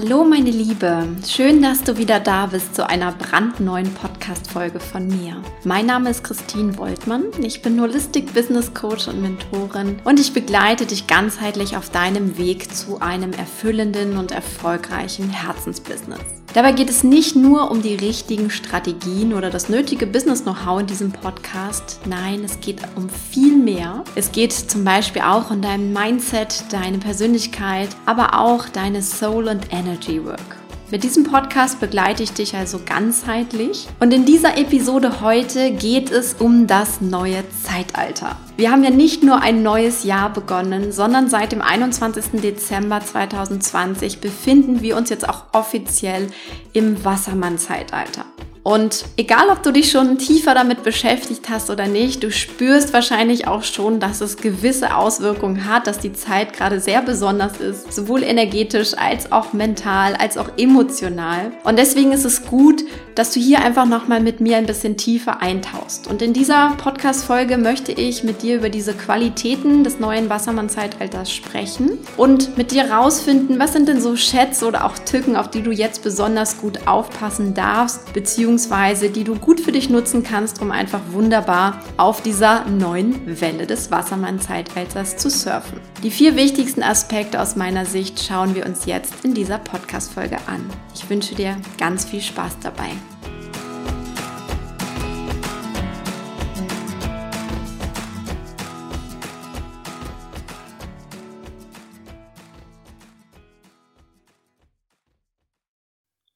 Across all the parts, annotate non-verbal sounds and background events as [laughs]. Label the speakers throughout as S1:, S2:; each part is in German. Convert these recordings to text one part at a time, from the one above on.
S1: Hallo meine Liebe, schön, dass du wieder da bist zu einer brandneuen Podcast-Folge von mir. Mein Name ist Christine Woltmann, ich bin Holistic Business Coach und Mentorin und ich begleite dich ganzheitlich auf deinem Weg zu einem erfüllenden und erfolgreichen Herzensbusiness. Dabei geht es nicht nur um die richtigen Strategien oder das nötige Business-Know-how in diesem Podcast. Nein, es geht um viel mehr. Es geht zum Beispiel auch um dein Mindset, deine Persönlichkeit, aber auch deine Soul und Energy Work. Mit diesem Podcast begleite ich dich also ganzheitlich und in dieser Episode heute geht es um das neue Zeitalter. Wir haben ja nicht nur ein neues Jahr begonnen, sondern seit dem 21. Dezember 2020 befinden wir uns jetzt auch offiziell im Wassermann-Zeitalter. Und egal, ob du dich schon tiefer damit beschäftigt hast oder nicht, du spürst wahrscheinlich auch schon, dass es gewisse Auswirkungen hat, dass die Zeit gerade sehr besonders ist, sowohl energetisch als auch mental, als auch emotional. Und deswegen ist es gut, dass du hier einfach nochmal mit mir ein bisschen tiefer eintauchst. Und in dieser Podcast-Folge möchte ich mit dir über diese Qualitäten des neuen Wassermann-Zeitalters sprechen und mit dir rausfinden, was sind denn so Schätze oder auch Tücken, auf die du jetzt besonders gut aufpassen darfst, beziehungsweise beziehungsweise die du gut für dich nutzen kannst, um einfach wunderbar auf dieser neuen Welle des Wassermann-Zeitalters zu surfen. Die vier wichtigsten Aspekte aus meiner Sicht schauen wir uns jetzt in dieser Podcast-Folge an. Ich wünsche dir ganz viel Spaß dabei.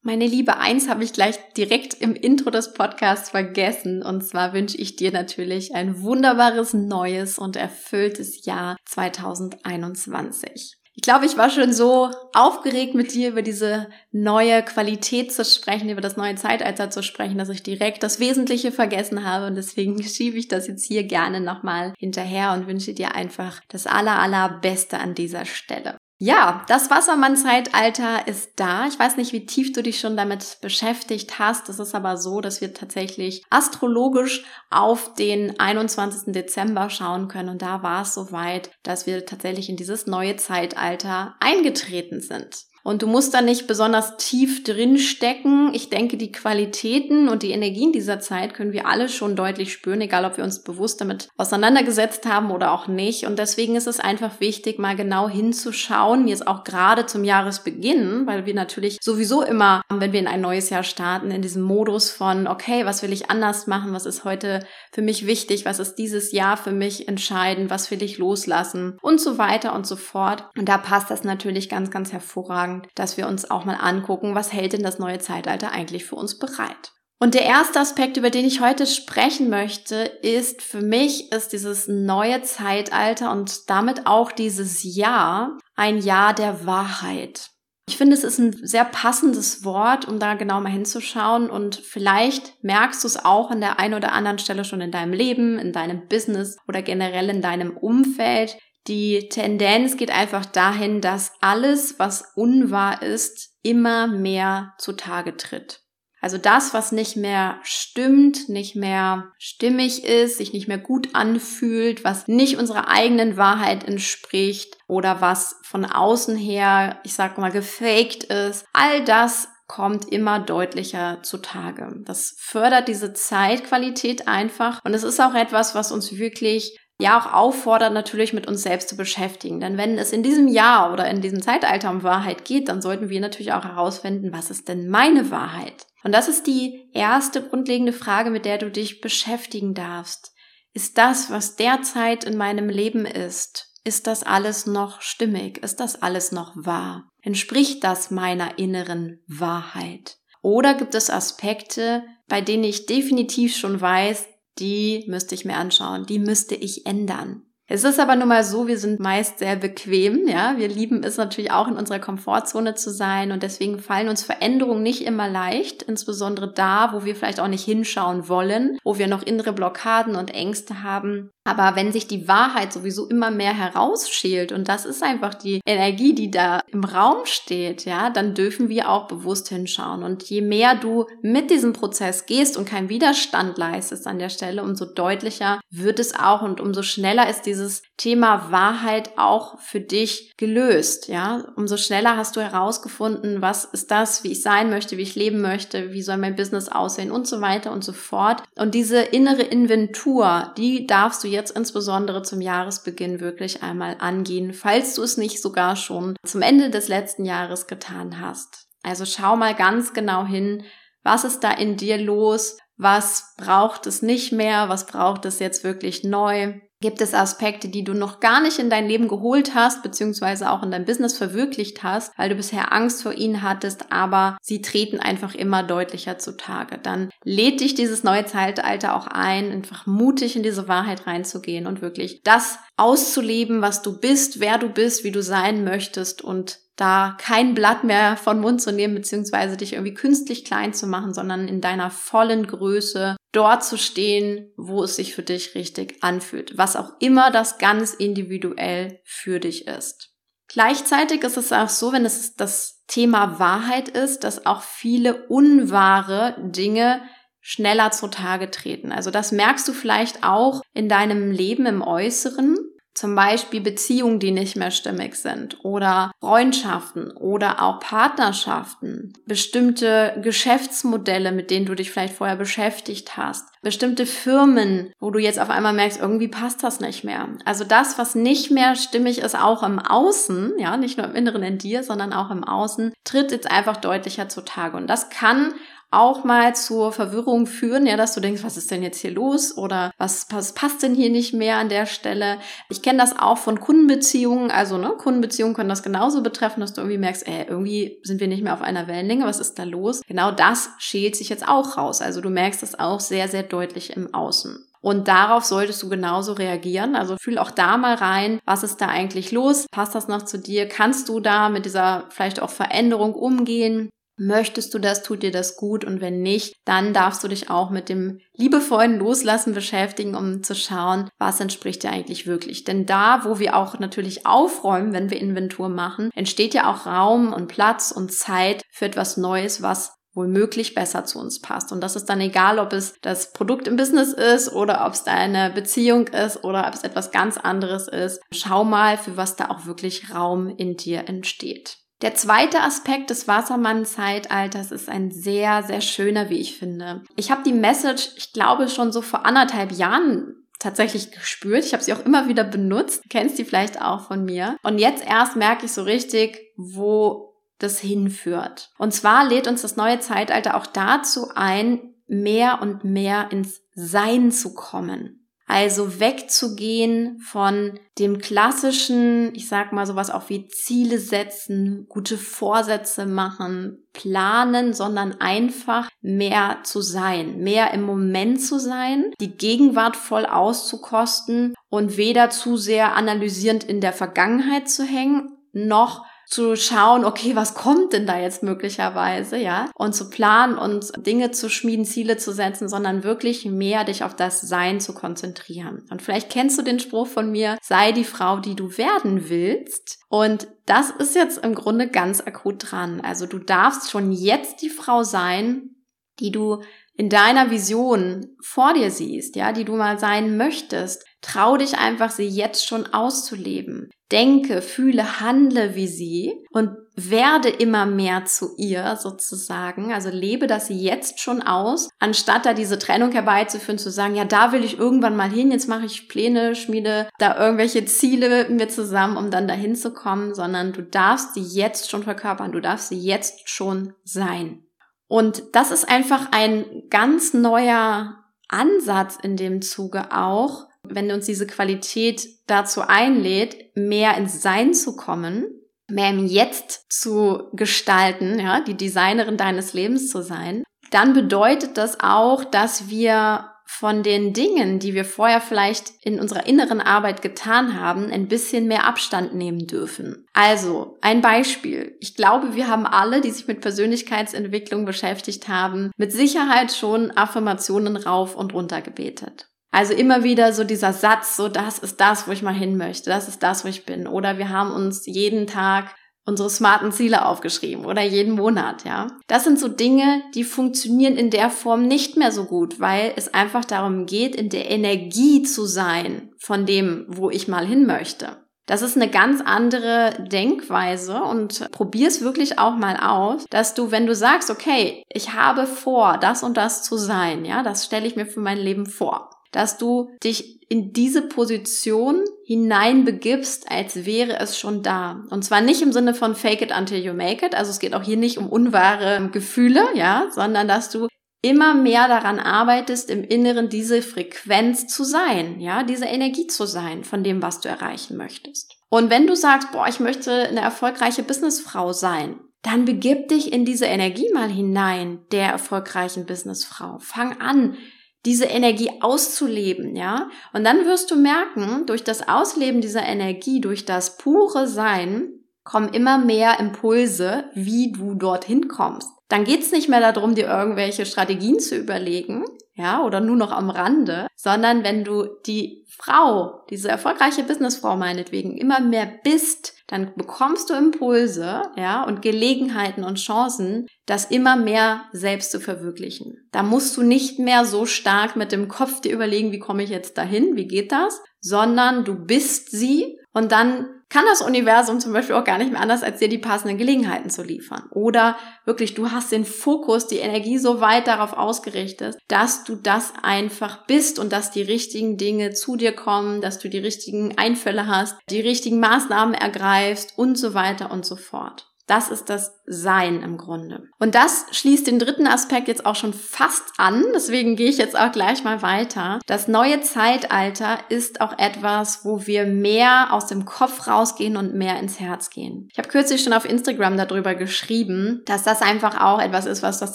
S1: Meine Liebe, eins habe ich gleich direkt im Intro des Podcasts vergessen. Und zwar wünsche ich dir natürlich ein wunderbares, neues und erfülltes Jahr 2021. Ich glaube, ich war schon so aufgeregt mit dir über diese neue Qualität zu sprechen, über das neue Zeitalter zu sprechen, dass ich direkt das Wesentliche vergessen habe und deswegen [laughs] schiebe ich das jetzt hier gerne nochmal hinterher und wünsche dir einfach das aller, allerbeste an dieser Stelle. Ja, das Wassermann-Zeitalter ist da. Ich weiß nicht, wie tief du dich schon damit beschäftigt hast. Es ist aber so, dass wir tatsächlich astrologisch auf den 21. Dezember schauen können. Und da war es soweit, dass wir tatsächlich in dieses neue Zeitalter eingetreten sind. Und du musst da nicht besonders tief drin stecken. Ich denke, die Qualitäten und die Energien dieser Zeit können wir alle schon deutlich spüren, egal ob wir uns bewusst damit auseinandergesetzt haben oder auch nicht. Und deswegen ist es einfach wichtig, mal genau hinzuschauen, jetzt auch gerade zum Jahresbeginn, weil wir natürlich sowieso immer, wenn wir in ein neues Jahr starten, in diesem Modus von, okay, was will ich anders machen? Was ist heute für mich wichtig? Was ist dieses Jahr für mich entscheidend? Was will ich loslassen? Und so weiter und so fort. Und da passt das natürlich ganz, ganz hervorragend hervorragend, dass wir uns auch mal angucken, was hält denn das neue Zeitalter eigentlich für uns bereit. Und der erste Aspekt, über den ich heute sprechen möchte, ist für mich ist dieses neue Zeitalter und damit auch dieses Jahr ein Jahr der Wahrheit. Ich finde, es ist ein sehr passendes Wort, um da genau mal hinzuschauen und vielleicht merkst du es auch an der einen oder anderen Stelle schon in deinem Leben, in deinem Business oder generell in deinem Umfeld. Die Tendenz geht einfach dahin, dass alles, was unwahr ist, immer mehr zutage tritt. Also das, was nicht mehr stimmt, nicht mehr stimmig ist, sich nicht mehr gut anfühlt, was nicht unserer eigenen Wahrheit entspricht oder was von außen her, ich sag mal, gefaked ist, all das kommt immer deutlicher zutage. Das fördert diese Zeitqualität einfach und es ist auch etwas, was uns wirklich ja auch auffordert, natürlich mit uns selbst zu beschäftigen. Denn wenn es in diesem Jahr oder in diesem Zeitalter um Wahrheit geht, dann sollten wir natürlich auch herausfinden, was ist denn meine Wahrheit? Und das ist die erste grundlegende Frage, mit der du dich beschäftigen darfst. Ist das, was derzeit in meinem Leben ist, ist das alles noch stimmig? Ist das alles noch wahr? Entspricht das meiner inneren Wahrheit? Oder gibt es Aspekte, bei denen ich definitiv schon weiß, die müsste ich mir anschauen, die müsste ich ändern. Es ist aber nun mal so, wir sind meist sehr bequem, ja. Wir lieben es natürlich auch in unserer Komfortzone zu sein und deswegen fallen uns Veränderungen nicht immer leicht, insbesondere da, wo wir vielleicht auch nicht hinschauen wollen, wo wir noch innere Blockaden und Ängste haben. Aber wenn sich die Wahrheit sowieso immer mehr herausschält und das ist einfach die Energie, die da im Raum steht, ja, dann dürfen wir auch bewusst hinschauen. Und je mehr du mit diesem Prozess gehst und keinen Widerstand leistest an der Stelle, umso deutlicher wird es auch und umso schneller ist dieses Thema Wahrheit auch für dich gelöst, ja. Umso schneller hast du herausgefunden, was ist das, wie ich sein möchte, wie ich leben möchte, wie soll mein Business aussehen und so weiter und so fort. Und diese innere Inventur, die darfst du jetzt insbesondere zum Jahresbeginn wirklich einmal angehen, falls du es nicht sogar schon zum Ende des letzten Jahres getan hast. Also schau mal ganz genau hin, was ist da in dir los? Was braucht es nicht mehr? Was braucht es jetzt wirklich neu? Gibt es Aspekte, die du noch gar nicht in dein Leben geholt hast, beziehungsweise auch in dein Business verwirklicht hast, weil du bisher Angst vor ihnen hattest, aber sie treten einfach immer deutlicher zutage. Dann lädt dich dieses neue Zeitalter auch ein, einfach mutig in diese Wahrheit reinzugehen und wirklich das auszuleben, was du bist, wer du bist, wie du sein möchtest und da kein Blatt mehr von Mund zu nehmen, beziehungsweise dich irgendwie künstlich klein zu machen, sondern in deiner vollen Größe dort zu stehen, wo es sich für dich richtig anfühlt. Was auch immer das ganz individuell für dich ist. Gleichzeitig ist es auch so, wenn es das Thema Wahrheit ist, dass auch viele unwahre Dinge schneller zutage treten. Also das merkst du vielleicht auch in deinem Leben im Äußeren, zum Beispiel Beziehungen, die nicht mehr stimmig sind oder Freundschaften oder auch Partnerschaften, bestimmte Geschäftsmodelle, mit denen du dich vielleicht vorher beschäftigt hast, bestimmte Firmen, wo du jetzt auf einmal merkst, irgendwie passt das nicht mehr. Also das, was nicht mehr stimmig ist, auch im Außen, ja, nicht nur im Inneren in dir, sondern auch im Außen, tritt jetzt einfach deutlicher zutage. Und das kann auch mal zur Verwirrung führen, ja, dass du denkst, was ist denn jetzt hier los oder was, was passt denn hier nicht mehr an der Stelle? Ich kenne das auch von Kundenbeziehungen, also ne, Kundenbeziehungen können das genauso betreffen, dass du irgendwie merkst, ey, irgendwie sind wir nicht mehr auf einer Wellenlänge, was ist da los? Genau das schält sich jetzt auch raus. Also du merkst das auch sehr, sehr deutlich im Außen. Und darauf solltest du genauso reagieren. Also fühl auch da mal rein, was ist da eigentlich los? Passt das noch zu dir? Kannst du da mit dieser vielleicht auch Veränderung umgehen? Möchtest du das, tut dir das gut und wenn nicht, dann darfst du dich auch mit dem liebevollen Loslassen beschäftigen, um zu schauen, was entspricht dir eigentlich wirklich. Denn da, wo wir auch natürlich aufräumen, wenn wir Inventur machen, entsteht ja auch Raum und Platz und Zeit für etwas Neues, was womöglich besser zu uns passt. Und das ist dann egal, ob es das Produkt im Business ist oder ob es deine Beziehung ist oder ob es etwas ganz anderes ist. Schau mal, für was da auch wirklich Raum in dir entsteht. Der zweite Aspekt des Wassermann-Zeitalters ist ein sehr, sehr schöner, wie ich finde. Ich habe die Message, ich glaube, schon so vor anderthalb Jahren tatsächlich gespürt. Ich habe sie auch immer wieder benutzt. Du kennst die vielleicht auch von mir. Und jetzt erst merke ich so richtig, wo das hinführt. Und zwar lädt uns das neue Zeitalter auch dazu ein, mehr und mehr ins Sein zu kommen. Also wegzugehen von dem klassischen, ich sag mal sowas auch wie Ziele setzen, gute Vorsätze machen, planen, sondern einfach mehr zu sein, mehr im Moment zu sein, die Gegenwart voll auszukosten und weder zu sehr analysierend in der Vergangenheit zu hängen, noch zu schauen, okay, was kommt denn da jetzt möglicherweise, ja, und zu planen und Dinge zu schmieden, Ziele zu setzen, sondern wirklich mehr dich auf das Sein zu konzentrieren. Und vielleicht kennst du den Spruch von mir, sei die Frau, die du werden willst. Und das ist jetzt im Grunde ganz akut dran. Also du darfst schon jetzt die Frau sein, die du in deiner Vision vor dir siehst, ja, die du mal sein möchtest, trau dich einfach, sie jetzt schon auszuleben. Denke, fühle, handle wie sie und werde immer mehr zu ihr sozusagen. Also lebe das jetzt schon aus, anstatt da diese Trennung herbeizuführen, zu sagen, ja, da will ich irgendwann mal hin, jetzt mache ich Pläne, schmiede da irgendwelche Ziele mit mir zusammen, um dann dahin zu kommen, sondern du darfst sie jetzt schon verkörpern, du darfst sie jetzt schon sein. Und das ist einfach ein ganz neuer Ansatz in dem Zuge auch, wenn uns diese Qualität dazu einlädt, mehr ins Sein zu kommen, mehr im Jetzt zu gestalten, ja, die Designerin deines Lebens zu sein, dann bedeutet das auch, dass wir von den Dingen, die wir vorher vielleicht in unserer inneren Arbeit getan haben, ein bisschen mehr Abstand nehmen dürfen. Also, ein Beispiel. Ich glaube, wir haben alle, die sich mit Persönlichkeitsentwicklung beschäftigt haben, mit Sicherheit schon Affirmationen rauf und runter gebetet. Also immer wieder so dieser Satz, so das ist das, wo ich mal hin möchte, das ist das, wo ich bin. Oder wir haben uns jeden Tag unsere smarten Ziele aufgeschrieben oder jeden Monat, ja. Das sind so Dinge, die funktionieren in der Form nicht mehr so gut, weil es einfach darum geht, in der Energie zu sein von dem, wo ich mal hin möchte. Das ist eine ganz andere Denkweise und probier's wirklich auch mal aus, dass du, wenn du sagst, okay, ich habe vor, das und das zu sein, ja, das stelle ich mir für mein Leben vor, dass du dich in diese Position hineinbegibst, als wäre es schon da. Und zwar nicht im Sinne von fake it until you make it. Also es geht auch hier nicht um unwahre Gefühle, ja, sondern dass du immer mehr daran arbeitest, im Inneren diese Frequenz zu sein, ja, diese Energie zu sein von dem, was du erreichen möchtest. Und wenn du sagst, boah, ich möchte eine erfolgreiche Businessfrau sein, dann begib dich in diese Energie mal hinein, der erfolgreichen Businessfrau. Fang an, diese Energie auszuleben, ja? Und dann wirst du merken, durch das Ausleben dieser Energie, durch das pure Sein, kommen immer mehr Impulse, wie du dorthin kommst dann geht's nicht mehr darum, dir irgendwelche Strategien zu überlegen, ja, oder nur noch am Rande, sondern wenn du die Frau, diese erfolgreiche Businessfrau meinetwegen, immer mehr bist, dann bekommst du Impulse, ja, und Gelegenheiten und Chancen, das immer mehr selbst zu verwirklichen. Da musst du nicht mehr so stark mit dem Kopf dir überlegen, wie komme ich jetzt dahin, wie geht das, sondern du bist sie und dann kann das Universum zum Beispiel auch gar nicht mehr anders, als dir die passenden Gelegenheiten zu liefern. Oder wirklich, du hast den Fokus, die Energie so weit darauf ausgerichtet, dass du das einfach bist und dass die richtigen Dinge zu dir kommen, dass du die richtigen Einfälle hast, die richtigen Maßnahmen ergreifst und so weiter und so fort. Das ist das Sein im Grunde. Und das schließt den dritten Aspekt jetzt auch schon fast an. Deswegen gehe ich jetzt auch gleich mal weiter. Das neue Zeitalter ist auch etwas, wo wir mehr aus dem Kopf rausgehen und mehr ins Herz gehen. Ich habe kürzlich schon auf Instagram darüber geschrieben, dass das einfach auch etwas ist, was das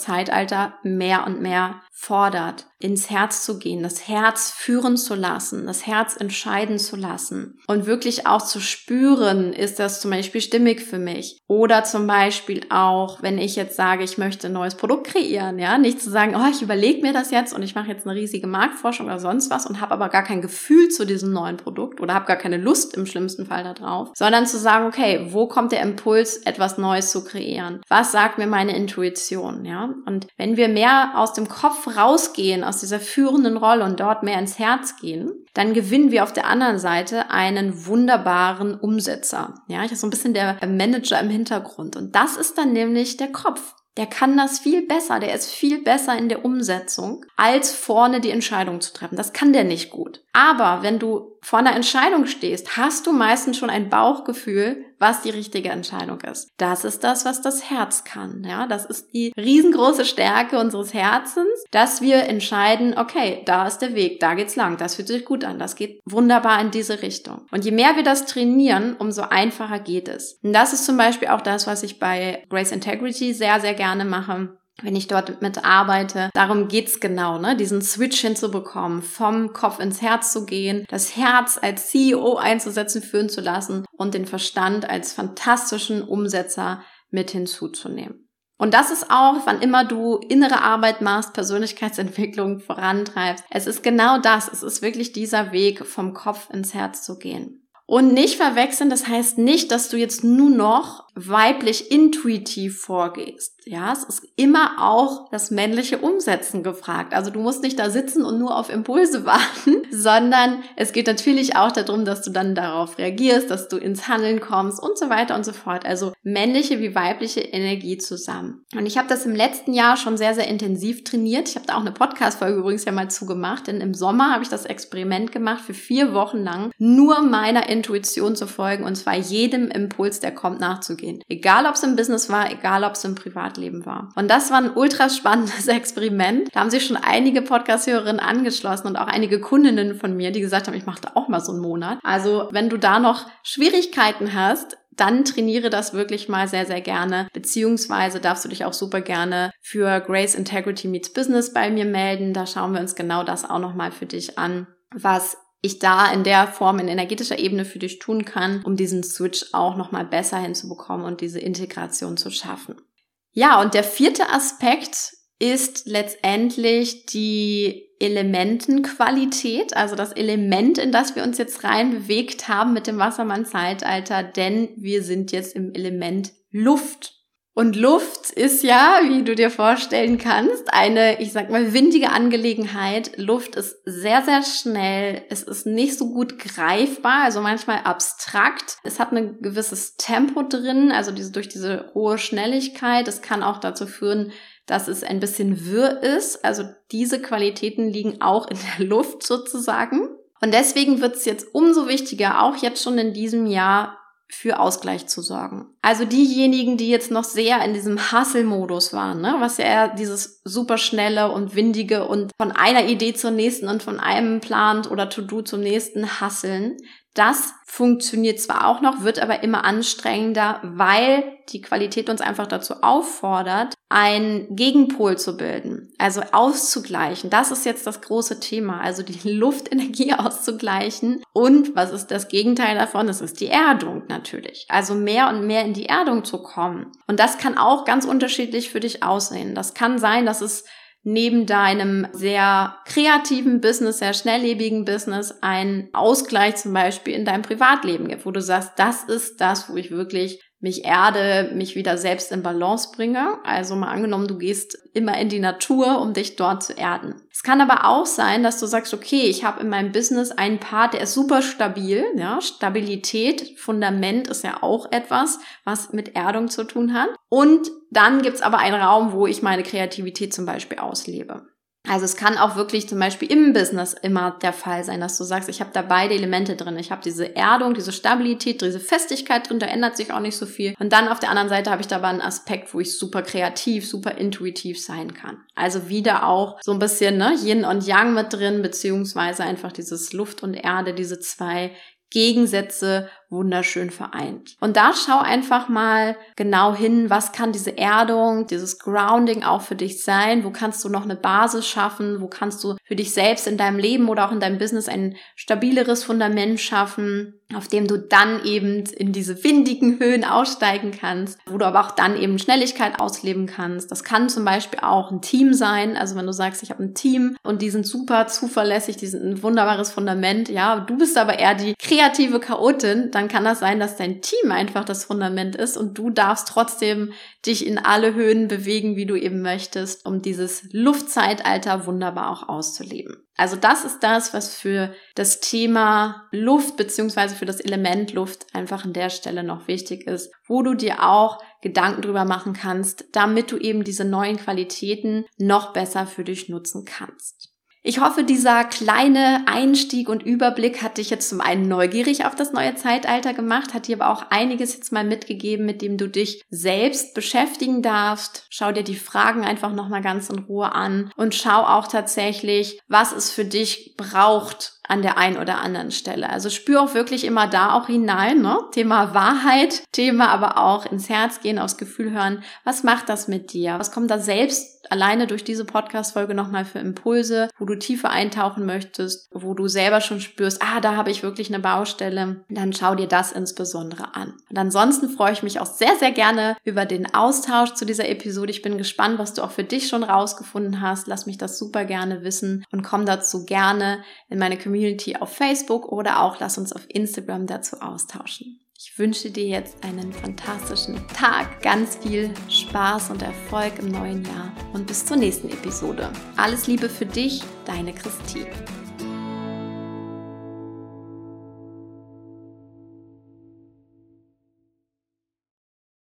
S1: Zeitalter mehr und mehr fordert, ins Herz zu gehen, das Herz führen zu lassen, das Herz entscheiden zu lassen und wirklich auch zu spüren, ist das zum Beispiel stimmig für mich? Oder zum Beispiel auch, wenn ich jetzt sage, ich möchte ein neues Produkt kreieren, ja, nicht zu sagen, oh, ich überlege mir das jetzt und ich mache jetzt eine riesige Marktforschung oder sonst was und habe aber gar kein Gefühl zu diesem neuen Produkt oder habe gar keine Lust im schlimmsten Fall darauf, sondern zu sagen, okay, wo kommt der Impuls, etwas Neues zu kreieren? Was sagt mir meine Intuition, ja? Und wenn wir mehr aus dem Kopf rausgehen aus dieser führenden Rolle und dort mehr ins Herz gehen, dann gewinnen wir auf der anderen Seite einen wunderbaren Umsetzer. Ja, ich habe so ein bisschen der Manager im Hintergrund. Und das ist dann nämlich der Kopf. Der kann das viel besser, der ist viel besser in der Umsetzung, als vorne die Entscheidung zu treffen. Das kann der nicht gut. Aber wenn du vor einer Entscheidung stehst, hast du meistens schon ein Bauchgefühl, was die richtige Entscheidung ist. Das ist das, was das Herz kann. Ja, das ist die riesengroße Stärke unseres Herzens, dass wir entscheiden, okay, da ist der Weg, da geht's lang, das fühlt sich gut an, das geht wunderbar in diese Richtung. Und je mehr wir das trainieren, umso einfacher geht es. Und das ist zum Beispiel auch das, was ich bei Grace Integrity sehr, sehr gerne mache wenn ich dort mit arbeite. Darum geht's genau, ne? diesen Switch hinzubekommen, vom Kopf ins Herz zu gehen, das Herz als CEO einzusetzen, führen zu lassen und den Verstand als fantastischen Umsetzer mit hinzuzunehmen. Und das ist auch, wann immer du innere Arbeit machst, Persönlichkeitsentwicklung [laughs] vorantreibst. Es ist genau das. Es ist wirklich dieser Weg, vom Kopf ins Herz zu gehen. Und nicht verwechseln, das heißt nicht, dass du jetzt nur noch weiblich intuitiv vorgehst. Ja, es ist immer auch das männliche Umsetzen gefragt. Also du musst nicht da sitzen und nur auf Impulse [laughs] warten, sondern es geht natürlich auch darum, dass du dann darauf reagierst, dass du ins Handeln kommst und so weiter und so fort. Also männliche wie weibliche Energie zusammen. Und ich habe das im letzten Jahr schon sehr, sehr intensiv trainiert. Ich habe da auch eine Podcast-Folge übrigens ja mal zugemacht, denn im Sommer habe ich das Experiment gemacht, für vier Wochen lang nur meiner Intuition zu folgen und zwar jedem Impuls, der kommt, nachzugehen. Egal, ob es im Business war, egal, ob es im Privatleben war. Und das war ein ultra spannendes [laughs] Experiment. Da haben sich schon einige Podcast-Hörerinnen angeschlossen und auch einige Kundinnen von mir, die gesagt haben, ich mache da auch mal so einen Monat. Also, wenn du da noch Schwierigkeiten hast, dann trainiere das wirklich mal sehr, sehr gerne. Beziehungsweise darfst du dich auch super gerne für Grace Integrity Meets Business bei mir melden. Da schauen wir uns genau das auch nochmal für dich an, was ich da in der Form in energetischer Ebene für dich tun kann, um diesen Switch auch nochmal besser hinzubekommen und diese Integration zu schaffen. Ja, und der vierte Aspekt ist letztendlich die Elementenqualität, also das Element, in das wir uns jetzt rein bewegt haben mit dem Wassermann-Zeitalter, denn wir sind jetzt im Element Luft. Und Luft ist ja, wie du dir vorstellen kannst, eine, ich sag mal, windige Angelegenheit. Luft ist sehr, sehr schnell. Es ist nicht so gut greifbar, also manchmal abstrakt. Es hat ein gewisses Tempo drin, also diese, durch diese hohe Schnelligkeit. Es kann auch dazu führen, dass es ein bisschen wirr ist. Also diese Qualitäten liegen auch in der Luft sozusagen. Und deswegen wird es jetzt umso wichtiger, auch jetzt schon in diesem Jahr für Ausgleich zu sorgen. Also diejenigen, die jetzt noch sehr in diesem Hustle-Modus waren, ne, was ja dieses superschnelle und windige und von einer Idee zur nächsten und von einem Plant oder To-Do zum nächsten hasseln, das funktioniert zwar auch noch, wird aber immer anstrengender, weil die Qualität uns einfach dazu auffordert, einen Gegenpol zu bilden, also auszugleichen. Das ist jetzt das große Thema, also die [laughs] Luftenergie [laughs] auszugleichen. Und was ist das Gegenteil davon? Das ist die Erdung natürlich. Also mehr und mehr in die Erdung zu kommen. Und das kann auch ganz unterschiedlich für dich aussehen. Das kann sein, dass es neben deinem sehr kreativen Business, sehr schnelllebigen Business einen Ausgleich zum Beispiel in deinem Privatleben gibt, wo du sagst, das ist das, wo ich wirklich mich erde, mich wieder selbst in Balance bringe. Also mal angenommen, du gehst immer in die Natur, um dich dort zu erden. Es kann aber auch sein, dass du sagst, okay, ich habe in meinem Business einen Part, der ist super stabil. Ja, Stabilität, Fundament ist ja auch etwas, was mit Erdung zu tun hat. Und dann gibt's aber einen Raum, wo ich meine Kreativität zum Beispiel auslebe. Also es kann auch wirklich zum Beispiel im Business immer der Fall sein, dass du sagst, ich habe da beide Elemente drin. Ich habe diese Erdung, diese Stabilität, diese Festigkeit drin, da ändert sich auch nicht so viel. Und dann auf der anderen Seite habe ich dabei einen Aspekt, wo ich super kreativ, super intuitiv sein kann. Also wieder auch so ein bisschen ne, Yin und Yang mit drin, beziehungsweise einfach dieses Luft und Erde, diese zwei Gegensätze wunderschön vereint. Und da schau einfach mal genau hin, was kann diese Erdung, dieses Grounding auch für dich sein? Wo kannst du noch eine Basis schaffen? Wo kannst du für dich selbst in deinem Leben oder auch in deinem Business ein stabileres Fundament schaffen, auf dem du dann eben in diese windigen Höhen aussteigen kannst, wo du aber auch dann eben Schnelligkeit ausleben kannst. Das kann zum Beispiel auch ein Team sein. Also wenn du sagst, ich habe ein Team und die sind super zuverlässig, die sind ein wunderbares Fundament, ja, du bist aber eher die kreative Chaotin, dann kann das sein, dass dein Team einfach das Fundament ist und du darfst trotzdem dich in alle Höhen bewegen, wie du eben möchtest, um dieses Luftzeitalter wunderbar auch auszuleben. Also das ist das, was für das Thema Luft beziehungsweise für das Element Luft einfach an der Stelle noch wichtig ist, wo du dir auch Gedanken drüber machen kannst, damit du eben diese neuen Qualitäten noch besser für dich nutzen kannst. Ich hoffe, dieser kleine Einstieg und Überblick hat dich jetzt zum einen neugierig auf das neue Zeitalter gemacht, hat dir aber auch einiges jetzt mal mitgegeben, mit dem du dich selbst beschäftigen darfst. Schau dir die Fragen einfach nochmal ganz in Ruhe an und schau auch tatsächlich, was es für dich braucht, an der einen oder anderen Stelle. Also spür auch wirklich immer da auch hinein, ne? Thema Wahrheit, Thema aber auch ins Herz gehen, aufs Gefühl hören. Was macht das mit dir? Was kommt da selbst alleine durch diese Podcast-Folge nochmal für Impulse, wo du tiefer eintauchen möchtest, wo du selber schon spürst, ah, da habe ich wirklich eine Baustelle, dann schau dir das insbesondere an. Und ansonsten freue ich mich auch sehr, sehr gerne über den Austausch zu dieser Episode. Ich bin gespannt, was du auch für dich schon rausgefunden hast. Lass mich das super gerne wissen und komm dazu gerne in meine Community auf Facebook oder auch lass uns auf Instagram dazu austauschen. Ich wünsche dir jetzt einen fantastischen Tag, ganz viel Spaß und Erfolg im neuen Jahr und bis zur nächsten Episode. Alles Liebe für dich, deine Christine.